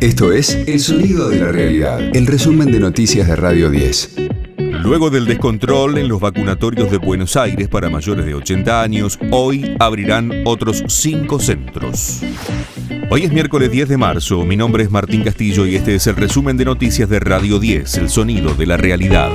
Esto es El Sonido de la Realidad, el resumen de noticias de Radio 10. Luego del descontrol en los vacunatorios de Buenos Aires para mayores de 80 años, hoy abrirán otros cinco centros. Hoy es miércoles 10 de marzo, mi nombre es Martín Castillo y este es el resumen de noticias de Radio 10, el sonido de la realidad.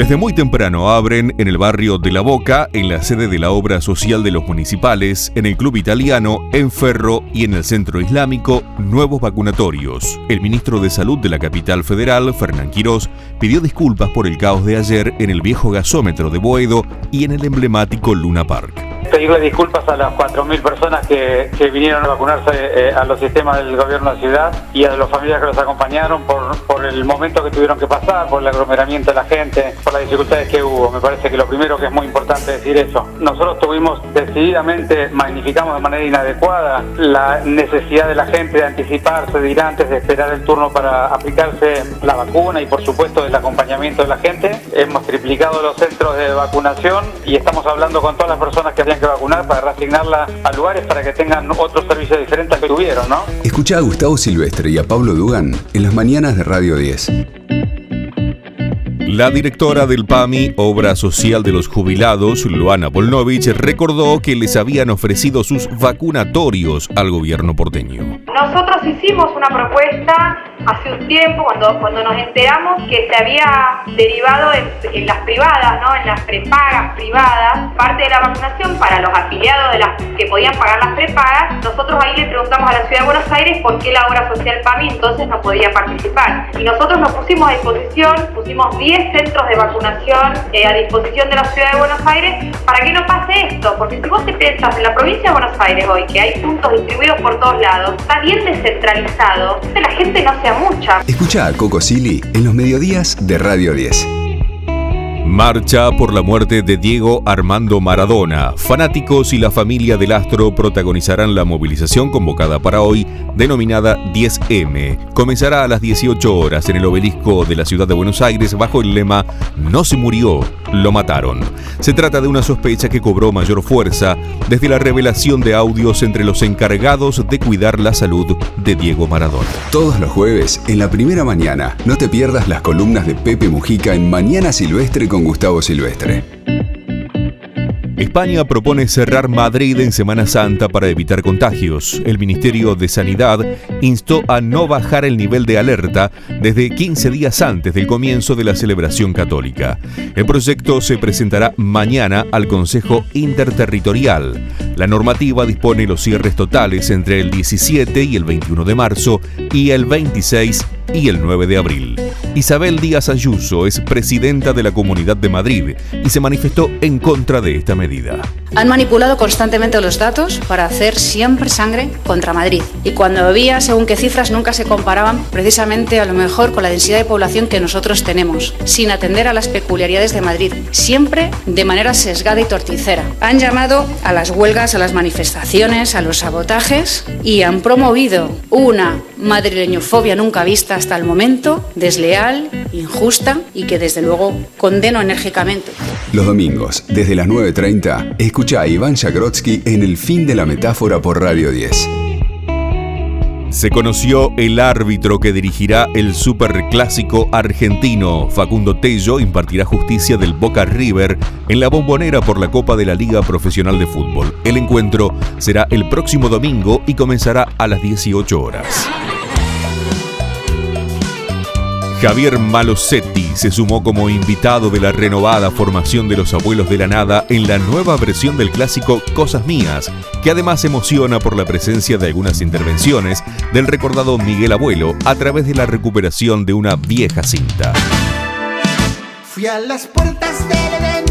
Desde muy temprano abren en el barrio de La Boca, en la sede de la obra social de los municipales, en el Club Italiano, en Ferro y en el Centro Islámico, nuevos vacunatorios. El ministro de Salud de la capital federal, Fernán Quirós, pidió disculpas por el caos de ayer en el viejo gasómetro de Boedo y en el emblemático Luna Park pedirle disculpas a las 4.000 personas que, vinieron a vacunarse eh, a los sistemas del gobierno de ciudad y a los familiares que los acompañaron por, por el momento que tuvieron que pasar, por el aglomeramiento de la gente, por las dificultades que hubo. Me parece que lo primero que es muy importante decir eso. Nosotros tuvimos decididamente, magnificamos de manera inadecuada la necesidad de la gente de anticiparse, de ir antes, de esperar el turno para aplicarse la vacuna y por supuesto el acompañamiento de la gente. Hemos triplicado los centros de vacunación y estamos hablando con todas las personas que habían que vacunar para reasignarla a lugares para que tengan otros servicios diferentes al que tuvieron, ¿no? Escucha a Gustavo Silvestre y a Pablo Dugan en las mañanas de Radio 10. La directora del PAMI, Obra Social de los Jubilados, Luana Polnovich, recordó que les habían ofrecido sus vacunatorios al gobierno porteño. Nosotros hicimos una propuesta hace un tiempo, cuando, cuando nos enteramos que se había derivado en, las privadas, ¿no? en las prepagas privadas, parte de la vacunación para los afiliados de las que podían pagar las prepagas. Nosotros ahí le preguntamos a la Ciudad de Buenos Aires por qué la obra social PAMI entonces no podía participar. Y nosotros nos pusimos a disposición, pusimos 10 centros de vacunación eh, a disposición de la ciudad de Buenos Aires para que no pase esto, porque si vos te pensás en la provincia de Buenos Aires hoy, que hay puntos distribuidos por todos lados, está bien descentralizado, la gente no sea Escucha a Coco Silly en los mediodías de Radio 10. Marcha por la muerte de Diego Armando Maradona. Fanáticos y la familia del astro protagonizarán la movilización convocada para hoy, denominada 10M. Comenzará a las 18 horas en el obelisco de la ciudad de Buenos Aires bajo el lema No se murió, lo mataron. Se trata de una sospecha que cobró mayor fuerza desde la revelación de audios entre los encargados de cuidar la salud de Diego Maradona. Todos los jueves, en la primera mañana, no te pierdas las columnas de Pepe Mujica en Mañana Silvestre con Gustavo Silvestre. España propone cerrar Madrid en Semana Santa para evitar contagios. El Ministerio de Sanidad instó a no bajar el nivel de alerta desde 15 días antes del comienzo de la celebración católica. El proyecto se presentará mañana al Consejo Interterritorial. La normativa dispone los cierres totales entre el 17 y el 21 de marzo y el 26 y el 9 de abril. Isabel Díaz Ayuso es presidenta de la Comunidad de Madrid y se manifestó en contra de esta medida. Han manipulado constantemente los datos para hacer siempre sangre contra Madrid. Y cuando había según qué cifras nunca se comparaban precisamente a lo mejor con la densidad de población que nosotros tenemos, sin atender a las peculiaridades de Madrid, siempre de manera sesgada y torticera. Han llamado a las huelgas, a las manifestaciones, a los sabotajes y han promovido una madrileñofobia nunca vista hasta el momento, desleal, injusta y que desde luego condeno enérgicamente. Los domingos, desde las 9.30, escucha a Iván Jagrotsky en El fin de la metáfora por Radio 10. Se conoció el árbitro que dirigirá el superclásico argentino. Facundo Tello impartirá justicia del Boca River en la bombonera por la Copa de la Liga Profesional de Fútbol. El encuentro será el próximo domingo y comenzará a las 18 horas. Javier Malosetti se sumó como invitado de la renovada formación de los Abuelos de la Nada en la nueva versión del clásico Cosas Mías, que además emociona por la presencia de algunas intervenciones del recordado Miguel Abuelo a través de la recuperación de una vieja cinta. Fui a las puertas del Edén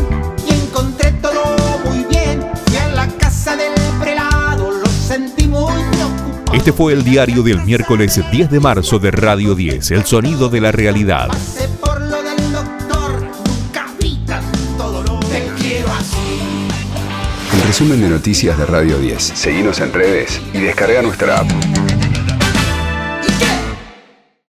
y encontré todo muy bien. Fui a la casa del prelado, sentí muy este fue el diario del miércoles 10 de marzo de Radio 10, el sonido de la realidad. El resumen de noticias de Radio 10. Seguimos en redes y descarga nuestra app.